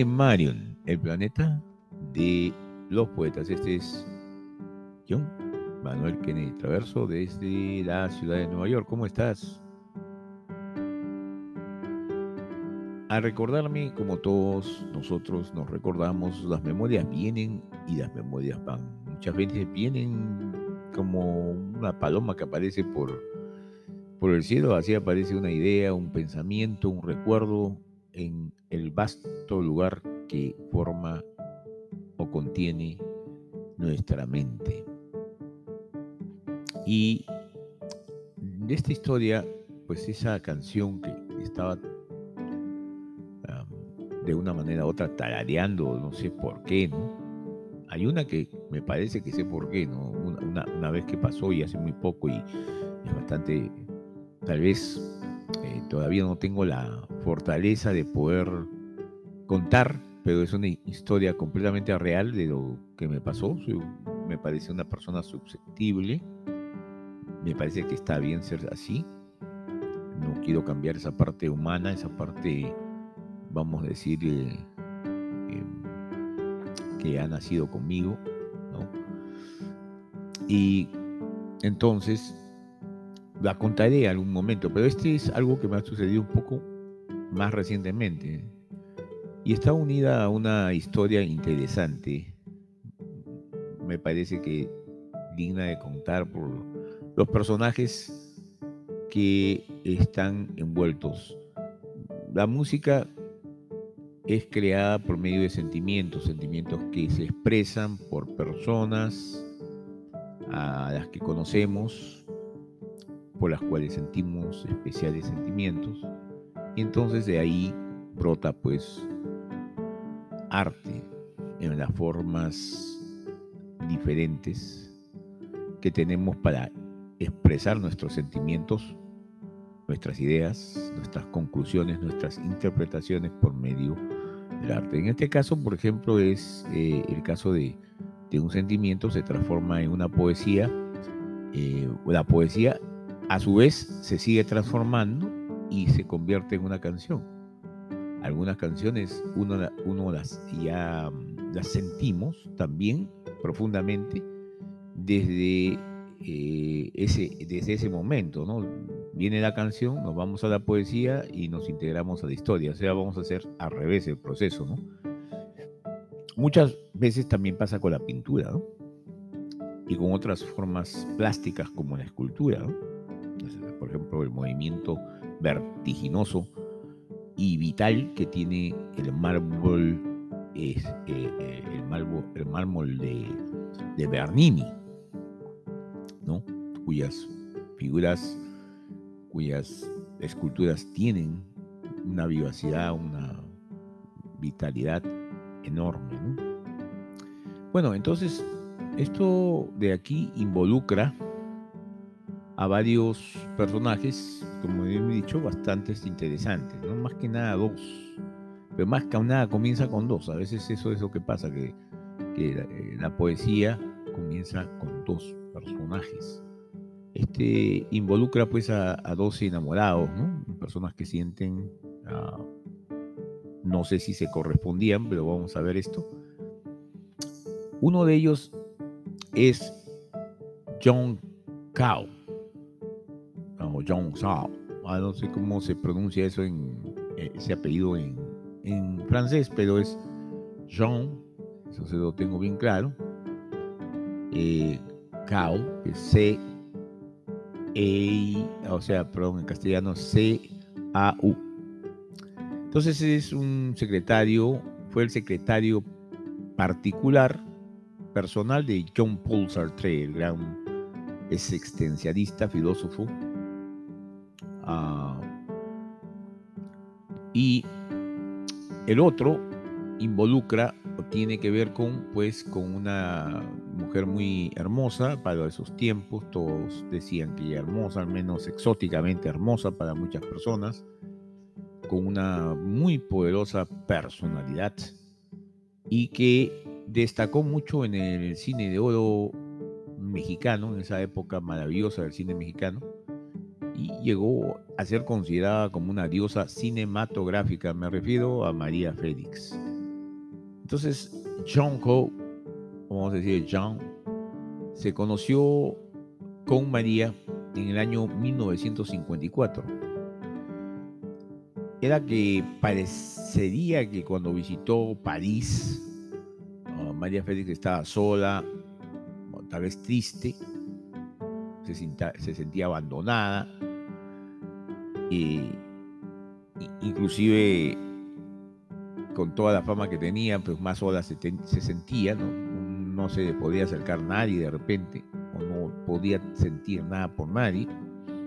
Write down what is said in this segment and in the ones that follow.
en Marion, el planeta de los poetas. Este es John Manuel Kennedy Traverso desde la ciudad de Nueva York. ¿Cómo estás? A recordarme, como todos nosotros nos recordamos, las memorias vienen y las memorias van. Muchas veces vienen como una paloma que aparece por, por el cielo, así aparece una idea, un pensamiento, un recuerdo en el vasto lugar que forma o contiene nuestra mente. Y de esta historia, pues esa canción que estaba de una manera u otra tarareando, no sé por qué, ¿no? Hay una que me parece que sé por qué, ¿no? Una, una, vez que pasó y hace muy poco y es bastante, tal vez eh, todavía no tengo la fortaleza de poder contar, pero es una historia completamente real de lo que me pasó. me parece una persona susceptible, me parece que está bien ser así. No quiero cambiar esa parte humana, esa parte, vamos a decir, eh, em, que ha nacido conmigo, ¿no? Y entonces la contaré en algún momento, pero este es algo que me ha sucedido un poco más recientemente y está unida a una historia interesante, me parece que digna de contar por los personajes que están envueltos. La música es creada por medio de sentimientos, sentimientos que se expresan por personas a las que conocemos, por las cuales sentimos especiales sentimientos, y entonces de ahí brota pues arte en las formas diferentes que tenemos para expresar nuestros sentimientos, nuestras ideas, nuestras conclusiones, nuestras interpretaciones por medio del arte. En este caso, por ejemplo, es eh, el caso de, un sentimiento se transforma en una poesía. Eh, la poesía a su vez se sigue transformando y se convierte en una canción algunas canciones uno, uno las ya las sentimos también profundamente desde, eh, ese, desde ese momento, ¿no? Viene la canción, nos vamos a la poesía y nos integramos a la historia, o sea, vamos a hacer al revés el proceso, ¿no? Muchas veces también pasa con la pintura, ¿no? Y con otras formas plásticas como la escultura, ¿no? Por ejemplo, el movimiento vertiginoso y vital que tiene el mármol, es, eh, eh, el, mármol, el mármol de, Bernini, ¿no? cuyas figuras, cuyas esculturas tienen una vivacidad, una vitalidad enorme. ¿no? Bueno, entonces, esto de aquí involucra a varios personajes, como he dicho, bastante interesantes, ¿no? Más que nada dos. Pero más que nada comienza con dos. A veces eso es lo que pasa, que, eh, la, poesía comienza con dos personajes. Este involucra pues a, dos enamorados. Personas que sienten, ah, no sé si se correspondían, pero vamos a ver esto. Uno de ellos es John Cow John Sao. Ah, no sé cómo se pronuncia eso en eh, ese apellido en, francés, pero es Jean, eso se lo tengo bien claro. Eh, Cao, que es C, E, o sea, perdón, en castellano C, A, U. Entonces es un secretario, fue el secretario particular, personal de John Paul Sartre, el gran existencialista, filósofo, Ah, y el otro involucra o tiene que ver con, pues, con una mujer muy hermosa para esos tiempos. Todos decían que ella hermosa, al menos exóticamente hermosa para muchas personas, con una muy poderosa personalidad y que destacó mucho en el cine de oro mexicano, en esa época maravillosa del cine mexicano y llegó a ser considerada como una diosa cinematográfica. Me refiero a María Félix. Entonces, John Coe, vamos a decir John, se conoció con María en el año 1954. Era que parecería que cuando visitó París, ah, María Félix estaba sola, tal vez triste, se, sentía abandonada, y, inclusive con toda la fama que tenía, pues más sola se, sentía, ¿no? no se podía acercar nadie de repente, o no podía sentir nada por nadie.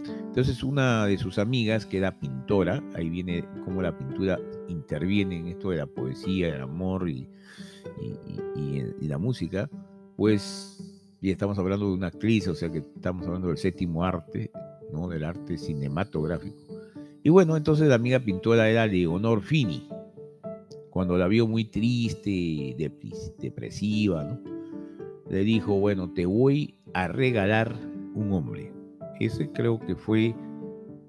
Entonces una de sus amigas, que era pintora, ahí viene cómo la pintura interviene en esto de la poesía, el amor y, y la música, pues y estamos hablando de una actriz, o sea que estamos hablando del séptimo arte, ¿no? del arte cinematográfico. Y bueno, entonces la amiga pintora era Leonor Fini. Cuando la vio muy triste, depresiva, ¿no? le dijo, bueno, te voy a regalar un hombre. Ese creo que fue,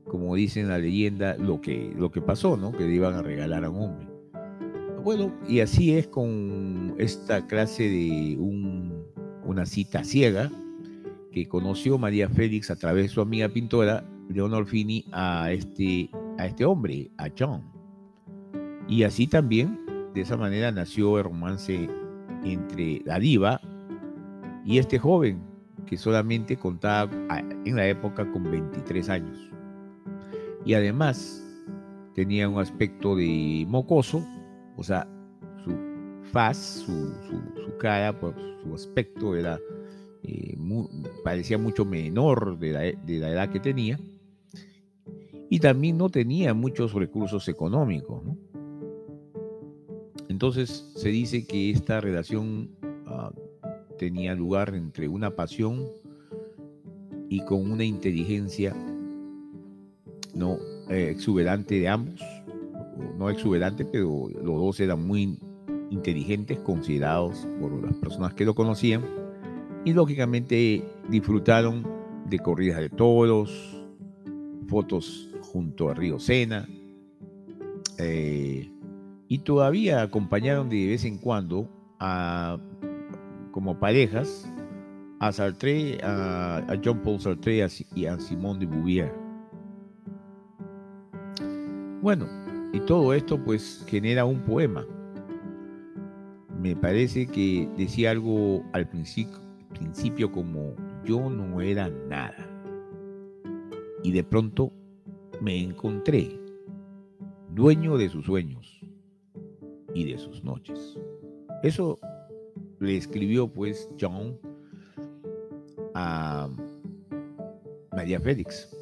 como dice en la leyenda, lo que, lo que pasó, ¿no? Que le iban a regalar a un hombre. Bueno, y así es con esta clase de un una cita ciega que conoció María Félix a través de su amiga pintora Leonor Fini a este, a este hombre, a John. Y así también, de esa manera, nació el romance entre la diva y este joven que solamente contaba en la época con 23 años. Y además tenía un aspecto de mocoso, o sea, faz, su, su, cara, pues, su aspecto era, eh, parecía mucho menor de la, de la, edad que tenía. Y también no tenía muchos recursos económicos. Entonces se dice que esta relación ah, tenía lugar entre una pasión y con una inteligencia no eh, exuberante de ambos, no exuberante, pero los dos eran muy inteligentes considerados por las personas que lo conocían y lógicamente disfrutaron de corridas de toros, fotos junto a Río Sena eh, y todavía acompañaron de vez en cuando a, como parejas a Sartre, a, a John Paul Sartre y a Simone de Beauvoir. Bueno, y todo esto pues genera un poema me parece que decía algo al principio, como yo no era nada. Y de pronto me encontré dueño de sus sueños y de sus noches. Eso le escribió pues John a María Félix.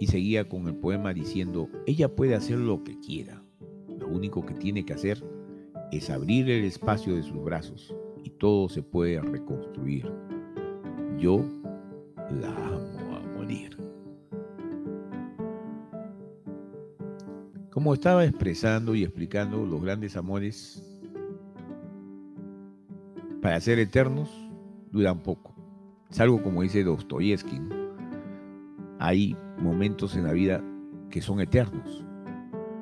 Y seguía con el poema diciendo, ella puede hacer lo que quiera. Lo único que tiene que hacer es abrir el espacio de sus brazos y todo se puede reconstruir. Yo la amo a morir. Como estaba expresando y explicando los grandes amores, para ser eternos, duran poco. Es algo como dice Dostoyevsky. Hay momentos en la vida que son eternos.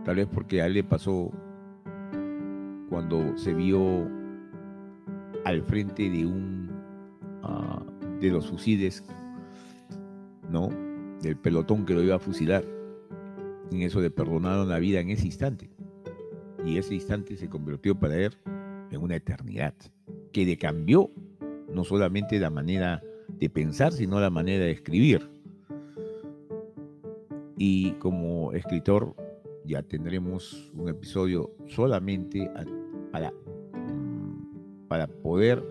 Tal vez porque a él le pasó cuando se vio al frente de un ah, de los fusiles, ¿no? Del pelotón que lo iba a fusilar. En eso le perdonaron la vida en ese instante. Y ese instante se convirtió para él en una eternidad, que le cambió no solamente la manera de pensar, sino la manera de escribir. Y como escritor ya tendremos un episodio solamente para, para poder,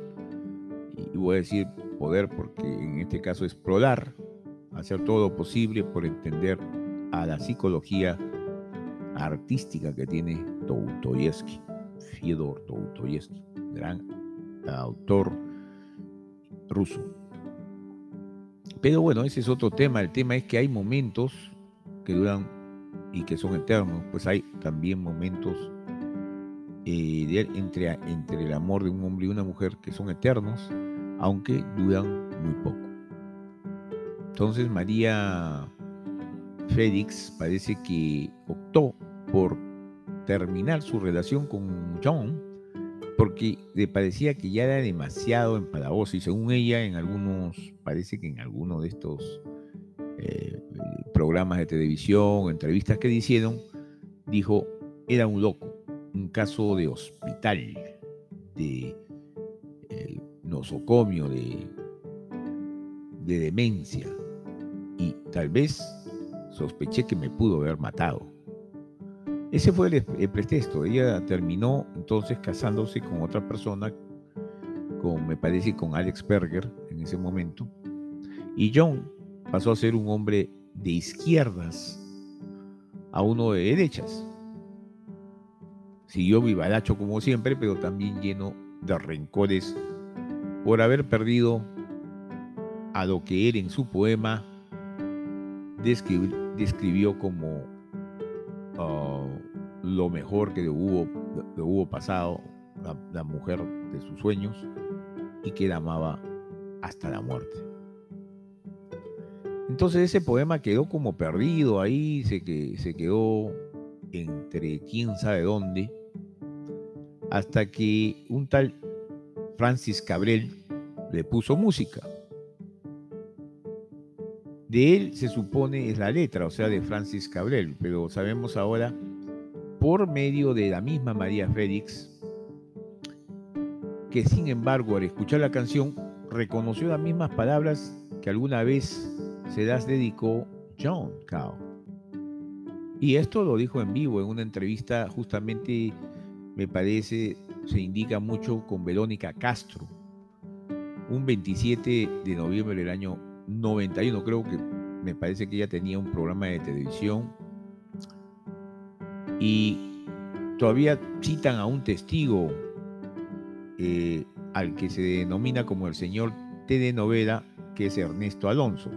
y voy a decir poder porque en este caso es hacer todo lo posible por entender a la psicología artística que tiene Toutoyevsky, Fyodor Toutoyevsky, gran autor ruso. Pero bueno, ese es otro tema. El tema es que hay momentos que duran y que son eternos, pues hay también momentos entre, entre el amor de un hombre y una mujer que son eternos, aunque duran muy poco. Entonces María Félix parece que optó por terminar su relación con John porque le parecía que ya era demasiado empalagoso y según ella en algunos, parece que en algunos de estos eh, programas de televisión, entrevistas que hicieron, dijo, era un loco, un caso de hospital, de nosocomio, de, de demencia y tal vez sospeché que me pudo haber matado. Ese fue el, pretexto. Ella terminó entonces casándose con otra persona, con, me parece, con Alex Berger en ese momento. Y John pasó a ser un hombre de izquierdas a uno de derechas. Siguió vivaracho como siempre, pero también lleno de rencores por haber perdido a lo que él en su poema describió como ah, lo mejor que le hubo, le hubo pasado, la, mujer de sus sueños, y que la amaba hasta la muerte. Entonces ese poema quedó como perdido ahí, se, que, se quedó entre quién sabe dónde, hasta que un tal Francis Cabrel le puso música. De él se supone es la letra, o sea, de Francis Cabrel, pero sabemos ahora por medio de la misma María Félix, que sin embargo al escuchar la canción reconoció las mismas palabras que alguna vez se las dedicó John Cao. Y esto lo dijo en vivo en una entrevista justamente, me parece, se indica mucho con Verónica Castro, un 27 de noviembre del año 91, creo que me parece que ella tenía un programa de televisión y todavía citan a un testigo eh, al que se denomina como el señor T de novela, que es Ernesto Alonso.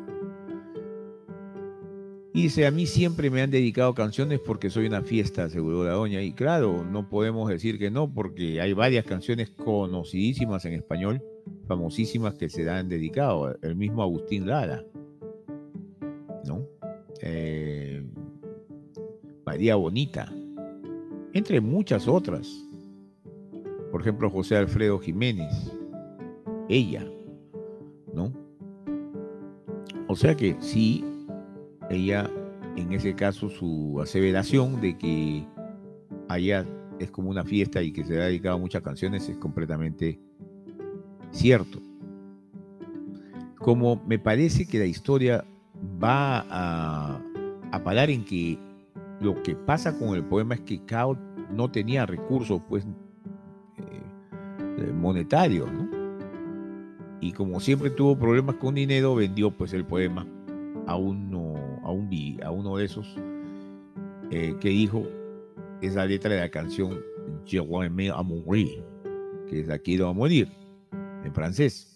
Y dice, a mí siempre me han dedicado canciones porque soy una fiesta, aseguró la doña. Y claro, no podemos decir que no, porque hay varias canciones conocidísimas en español, famosísimas que se han dedicado. El mismo Agustín Lara, ¿no? Eh, María Bonita, entre muchas otras. Por ejemplo, José Alfredo Jiménez, ella, ¿no? O sea que sí, ella, en ese caso, su aseveración de que allá es como una fiesta y que se ha dedicado a muchas canciones es completamente cierto. Como me parece que la historia va a, a parar en que lo que pasa con el poema es que Cao no tenía recursos pues eh, monetarios. Y como siempre tuvo problemas con dinero, vendió pues el poema a uno, a uno de esos eh, que dijo esa letra de la canción Je me a mourir, que es la quiero a morir, en francés.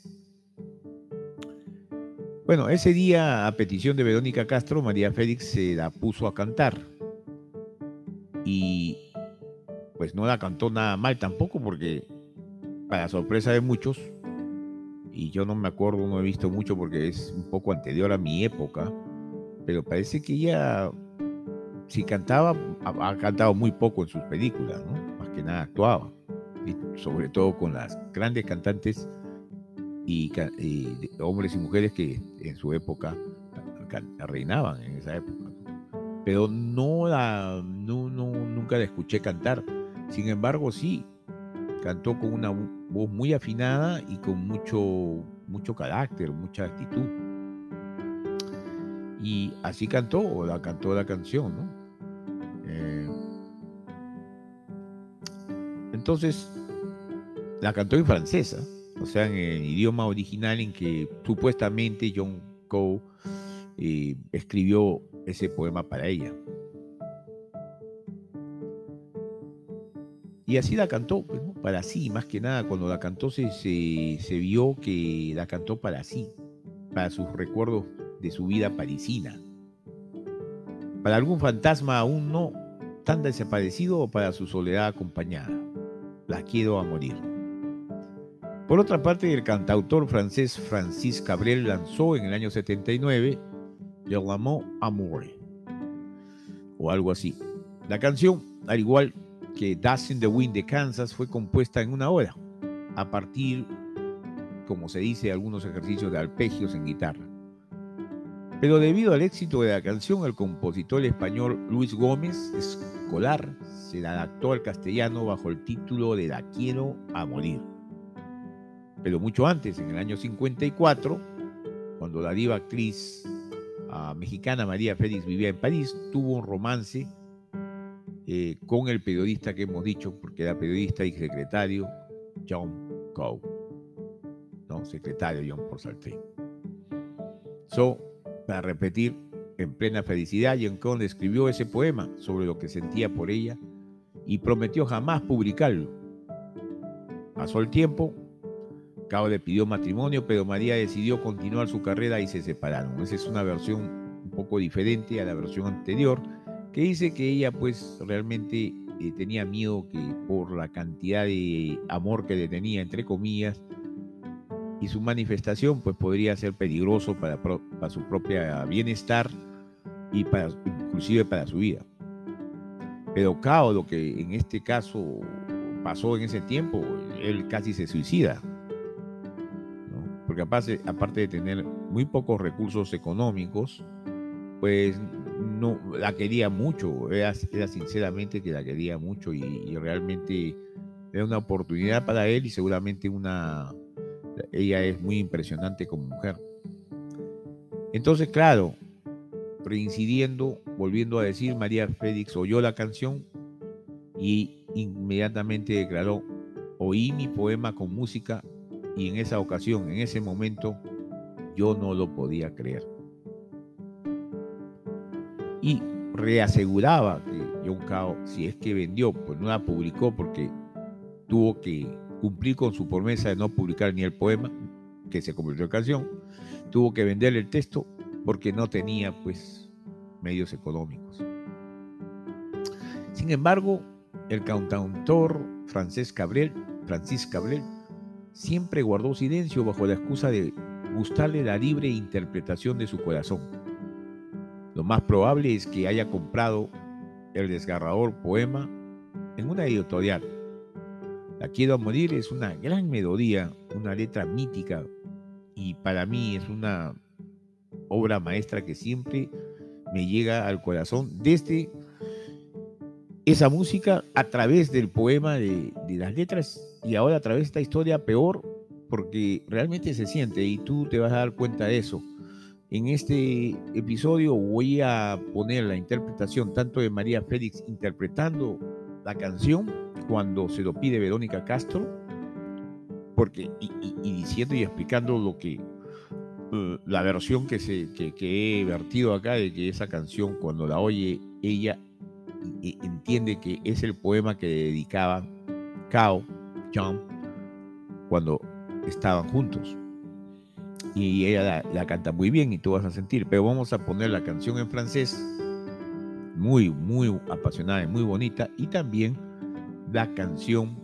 Bueno, ese día, a petición de Verónica Castro, María Félix se la puso a cantar y pues no la cantó nada mal tampoco porque para sorpresa de muchos, y yo no me acuerdo, no he visto mucho porque es un poco anterior a mi época, pero parece que ella, si cantaba, ha, cantado muy poco en sus películas. Más que nada actuaba, y sobre todo con las grandes cantantes y, hombres y mujeres que en su época reinaban en esa época pero no no, nunca la escuché cantar. Sin embargo, sí, cantó con una voz muy afinada y con mucho, mucho carácter, mucha actitud. Y así cantó, o la cantó la canción, ¿no? Eh, entonces, la cantó en francesa, o sea, en el idioma original en que supuestamente John Coe eh, escribió ese poema para ella. Y así la cantó, pues, para sí, más que nada, cuando la cantó se, se, vio que la cantó para sí, para sus recuerdos de su vida parisina. Para algún fantasma aún no tan desaparecido o para su soledad acompañada. La quiero a morir. Por otra parte, el cantautor francés Francis Cabrel lanzó en el año 79 llamó Amore o algo así. La canción, al igual que Dust in the Wind de Kansas fue compuesta en una hora, a partir, como se dice, de algunos ejercicios de arpegios en guitarra. Pero debido al éxito de la canción, el compositor español Luis Gómez Escolar se la adaptó al castellano bajo el título de La quiero a morir. Pero mucho antes, en el año 54, cuando la diva actriz ah, mexicana María Félix vivía en París, tuvo un romance eh, con el periodista que hemos dicho, porque era periodista y secretario, John Coe. ¿no? Secretario John Porsalté. So, para repetir, en plena felicidad, John Coe escribió ese poema sobre lo que sentía por ella y prometió jamás publicarlo. Pasó el tiempo, Cao le pidió matrimonio, pero María decidió continuar su carrera y se separaron. Esa es una versión un poco diferente a la versión anterior, que dice que ella pues realmente eh, tenía miedo que por la cantidad de amor que le tenía, entre comillas, y su manifestación pues podría ser peligroso para, su propia bienestar y para, inclusive para su vida. Pero Cao, lo que en este caso pasó en ese tiempo, él casi se suicida porque aparte, aparte de tener muy pocos recursos económicos, pues no la quería mucho, era, sinceramente que la quería mucho y, realmente era una oportunidad para él y seguramente una, ella es muy impresionante como mujer. Entonces, claro, reincidiendo, volviendo a decir, María Félix oyó la canción y inmediatamente declaró, oí mi poema con música y en esa ocasión, en ese momento, yo no lo podía creer. Y reaseguraba que John Cao, si es que vendió, pues no la publicó porque tuvo que cumplir con su promesa de no publicar ni el poema, que se convirtió en canción, tuvo que vender el texto porque no tenía pues medios económicos. Sin embargo, el cantautor francés Cabrel, Francis Cabrel, siempre guardó silencio bajo la excusa de gustarle la libre interpretación de su corazón. Lo más probable es que haya comprado el desgarrador poema en una editorial. La Quiero a Morir es una gran melodía, una letra mítica y para mí es una obra maestra que siempre me llega al corazón desde esa música a través del poema de, las letras y ahora a través de esta historia peor porque realmente se siente y tú te vas a dar cuenta de eso. En este episodio voy a poner la interpretación tanto de María Félix interpretando la canción cuando se lo pide Verónica Castro, porque y, diciendo y explicando lo que eh, la versión que, se, que, he vertido acá de que esa canción cuando la oye ella entiende que es el poema que dedicaba Cao, John, cuando estaban juntos. Y ella la, canta muy bien y tú vas a sentir, pero vamos a poner la canción en francés, muy, muy apasionada y muy bonita, y también la canción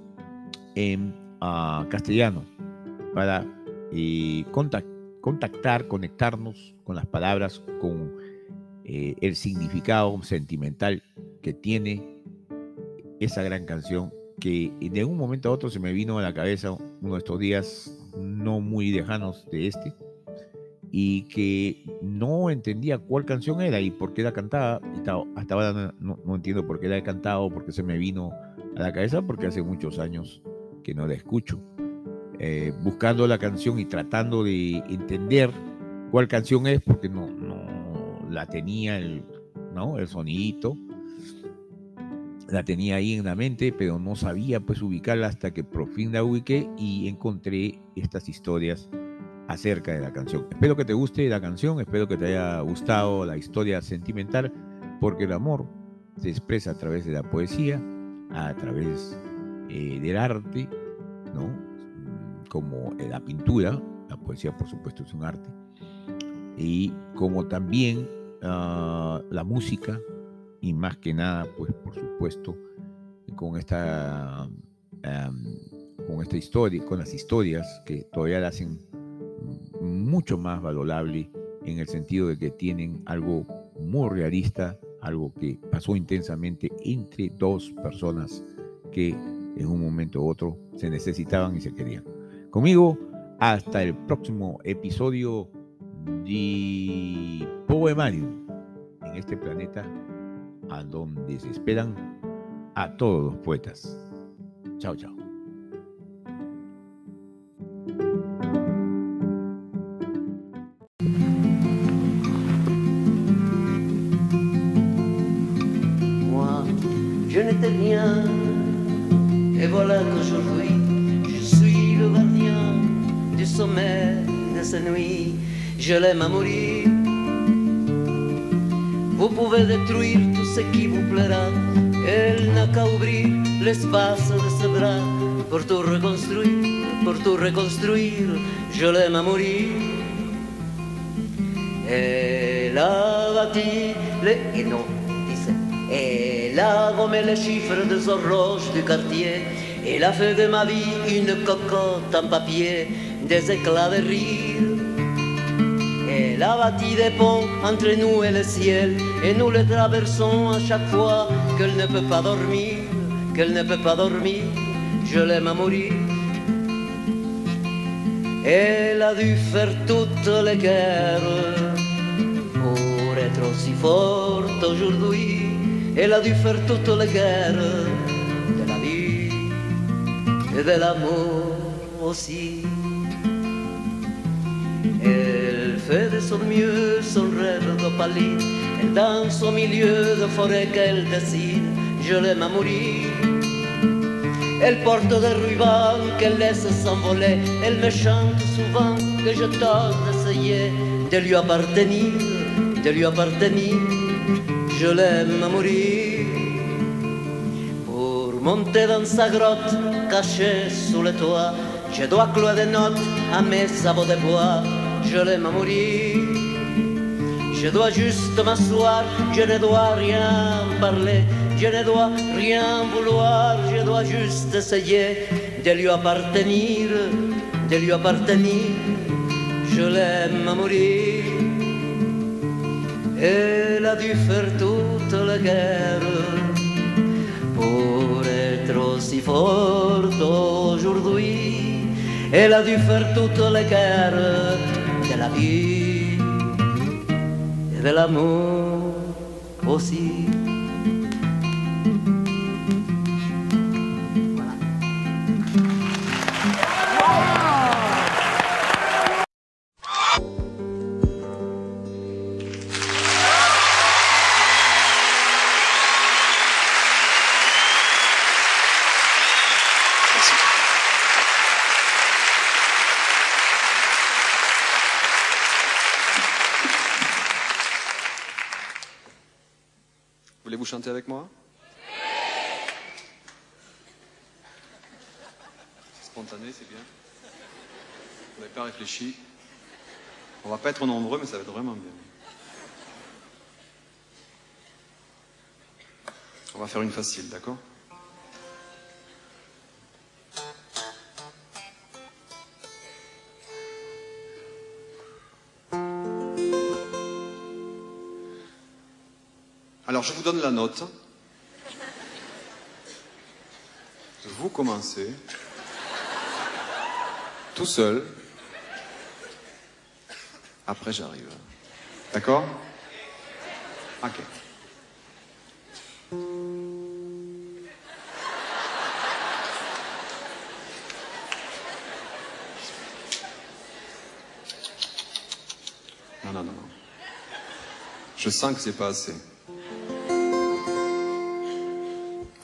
en ah, castellano para eh, contactar, conectarnos con las palabras, con eh, el significado sentimental que tiene esa gran canción que de un momento a otro se me vino a la cabeza uno de estos días no muy lejanos de este y que no entendía cuál canción era y por qué la cantaba. hasta ahora no, entiendo por qué la he cantado, por qué se me vino a la cabeza, porque hace muchos años que no la escucho. Eh, buscando la canción y tratando de entender cuál canción es, porque no, no la tenía el, ¿no? el sonidito la tenía ahí en la mente, pero no sabía pues ubicarla hasta que por fin la ubiqué y encontré estas historias acerca de la canción. Espero que te guste la canción, espero que te haya gustado la historia sentimental, porque el amor se expresa a través de la poesía, a través eh, del arte, ¿no? Como la pintura, la poesía por supuesto es un arte, y como también ah, la música, y más que nada, pues por supuesto, con esta, con esta historia, con las historias que todavía la hacen mucho más valorable en el sentido de que tienen algo muy realista, algo que pasó intensamente entre dos personas que en un momento u otro se necesitaban y se querían. Conmigo, hasta el próximo episodio de Poemarium en este planeta a donde se esperan a todos los poetas. Chao, chao. Et voilà qu'aujourd'hui, je suis le gardien du sommet de cette nuit. Je l'aime à mourir. Vous pouvez détruire tout ce qui vous plaira. Elle n'a qu'à ouvrir l'espace de ses bras pour tout reconstruire, pour tout reconstruire. Je l'aime à mourir. Elle a bâti les... Et non, dice. A gommé les chiffres des horloges du quartier. Elle a fait de ma vie une cocotte en papier, des éclats de rire. Elle a bâti des ponts entre nous et le ciel, et nous les traversons à chaque fois qu'elle ne peut pas dormir, qu'elle ne peut pas dormir. Je l'aime à mourir. Elle a dû faire toutes les guerres pour être aussi forte aujourd'hui. Elle a dû faire toutes les guerres de la vie et de l'amour aussi. Elle fait de son mieux son rêve d'opaline. Elle danse au milieu de forêts qu'elle dessine. Je l'aime à mourir. Elle porte des rubans qu'elle laisse s'envoler. Elle me chante souvent que je tente d'essayer de lui appartenir, de lui appartenir. Je l'aime à mourir. Pour monter dans sa grotte cachée sous le toit, je dois clouer des notes à mes sabots de bois. Je l'aime à mourir. Je dois juste m'asseoir, je ne dois rien parler, je ne dois rien vouloir, je dois juste essayer de lui appartenir, de lui appartenir. Je l'aime à mourir. stati per tutta la guerra pure troppo forte oggi e a dû per tutta la guerra della vita e dell'amore così. Avec moi? Spontané, c'est bien. Vous n'avez pas réfléchi. On va pas être nombreux, mais ça va être vraiment bien. On va faire une facile, d'accord? Je vous donne la note. Vous commencez tout seul. Après, j'arrive. D'accord? Ok. Non, non, non. Je sens que c'est pas assez.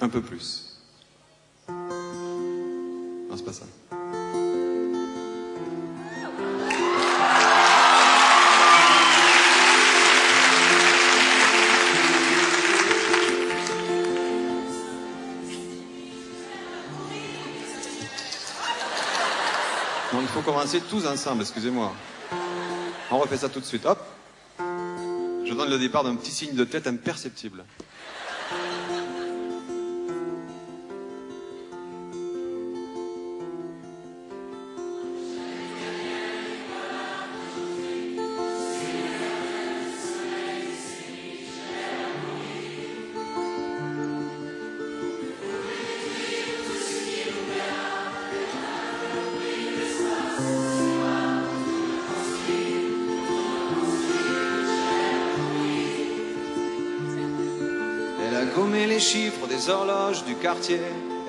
Un peu plus. Non, c'est pas ça. Non, il faut commencer tous ensemble, excusez-moi. On refait ça tout de suite. Hop. Je donne le départ d'un petit signe de tête imperceptible.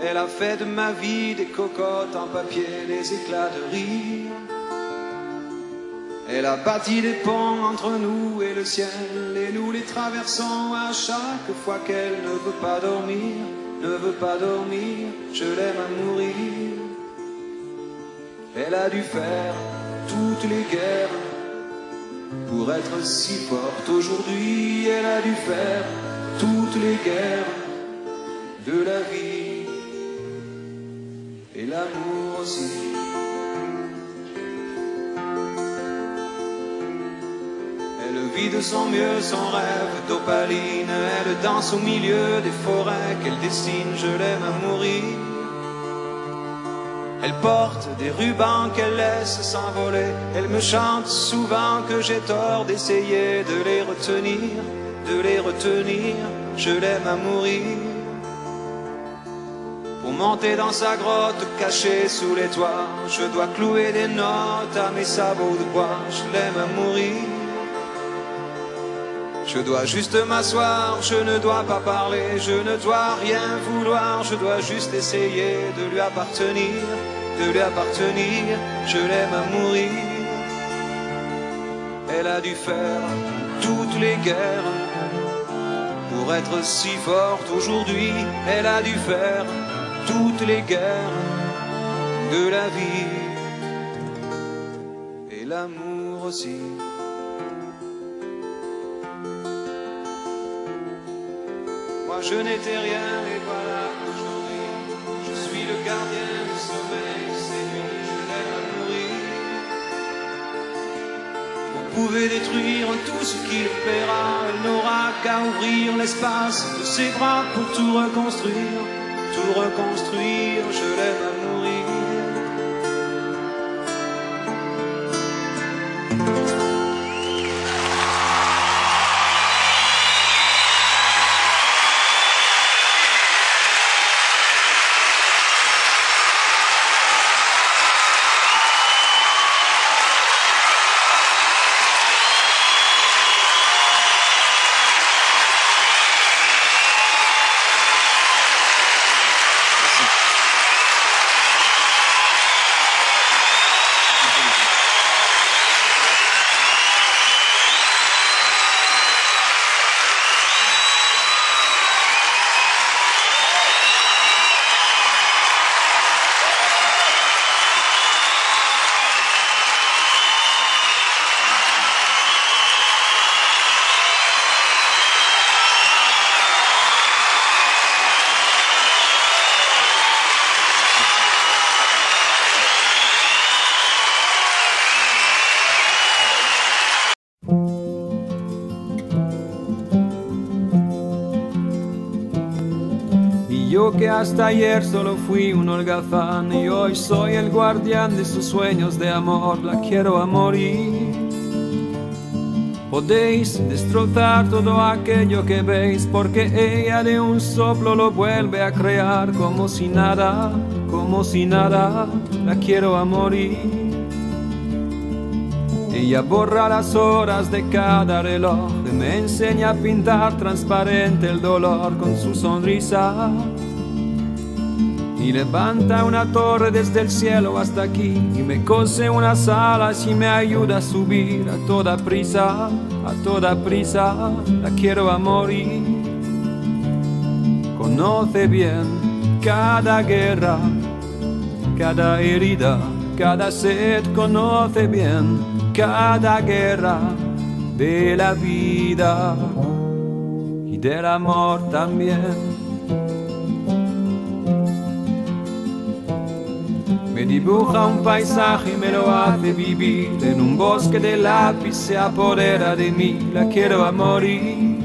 Elle a fait de ma vie des cocottes en papier, des éclats de rire. Elle a bâti des ponts entre nous et le ciel, et nous les traversons à chaque fois qu'elle ne veut pas dormir, ne veut pas dormir, je l'aime à mourir. Elle a dû faire toutes les guerres pour être si forte aujourd'hui, elle a dû faire toutes les guerres de la vie et l'amour aussi. Elle vit de son mieux son rêve d'opaline, elle danse au milieu des forêts qu'elle dessine, je l'aime à mourir. Elle porte des rubans qu'elle laisse s'envoler. Elle me chante souvent que j'ai tort d'essayer de les retenir, de les retenir. Je l'aime à mourir. Pour monter dans sa grotte cachée sous les toits, je dois clouer des notes à mes sabots de bois. Je l'aime à mourir. Je dois juste m'asseoir, je ne dois pas parler, je ne dois rien vouloir, je dois juste essayer de lui appartenir, de lui appartenir, je l'aime à mourir. Elle a dû faire toutes les guerres pour être si forte aujourd'hui, elle a dû faire toutes les guerres de la vie et l'amour aussi. Moi je n'étais rien et voilà aujourd'hui je suis le gardien du sommeil, nuits je l'aime à mourir. Vous pouvez détruire tout ce qu'il plaira, elle n'aura qu'à ouvrir l'espace de ses bras pour tout reconstruire, tout reconstruire, je l'aime à hasta ayer solo fui un holgazán y hoy soy el guardián de sus sueños de amor, la quiero a morir. Podéis destrozar todo aquello que veis porque ella de un soplo lo vuelve a crear como si nada, como si nada, la quiero a morir. Ella borra las horas de cada reloj, me enseña a pintar transparente el dolor con su sonrisa. Y levanta una torre desde el cielo hasta aquí y me cose unas alas y me ayuda a subir a toda prisa, a toda prisa, la quiero a morir. Conoce bien cada guerra, cada herida, cada sed, conoce bien cada guerra de la vida y del amor también. Me dibuja un paisaje y me lo hace vivir en un bosque de lápiz, se apodera de mí, la quiero a morir.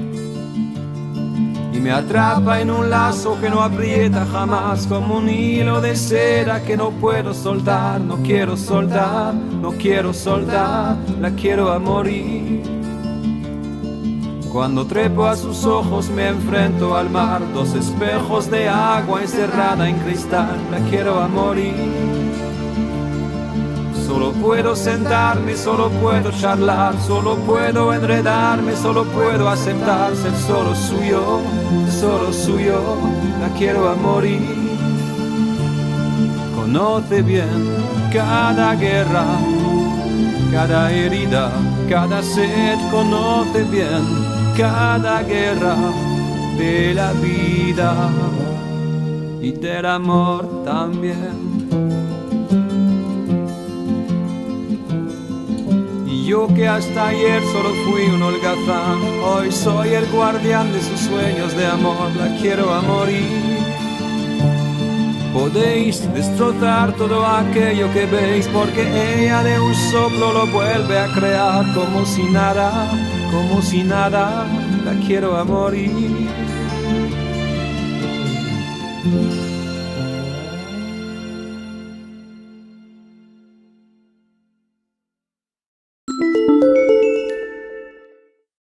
Y me atrapa en un lazo que no aprieta jamás, como un hilo de seda que no puedo soltar, no quiero soltar, no quiero soltar, la quiero a morir. Cuando trepo a sus ojos me enfrento al mar, dos espejos de agua encerrada en cristal, la quiero a morir. Solo puedo sentarme, solo puedo charlar, solo puedo enredarme, solo puedo aceptar ser solo suyo, solo suyo, la quiero a morir. Conoce bien cada guerra, cada herida, cada sed, conoce bien cada guerra de la vida y del amor también. Yo que hasta ayer solo fui un holgazán, hoy soy el guardián de sus sueños de amor, la quiero a morir. Podéis destrozar todo aquello que veis, porque ella de un soplo lo vuelve a crear como si nada, como si nada, la quiero a morir.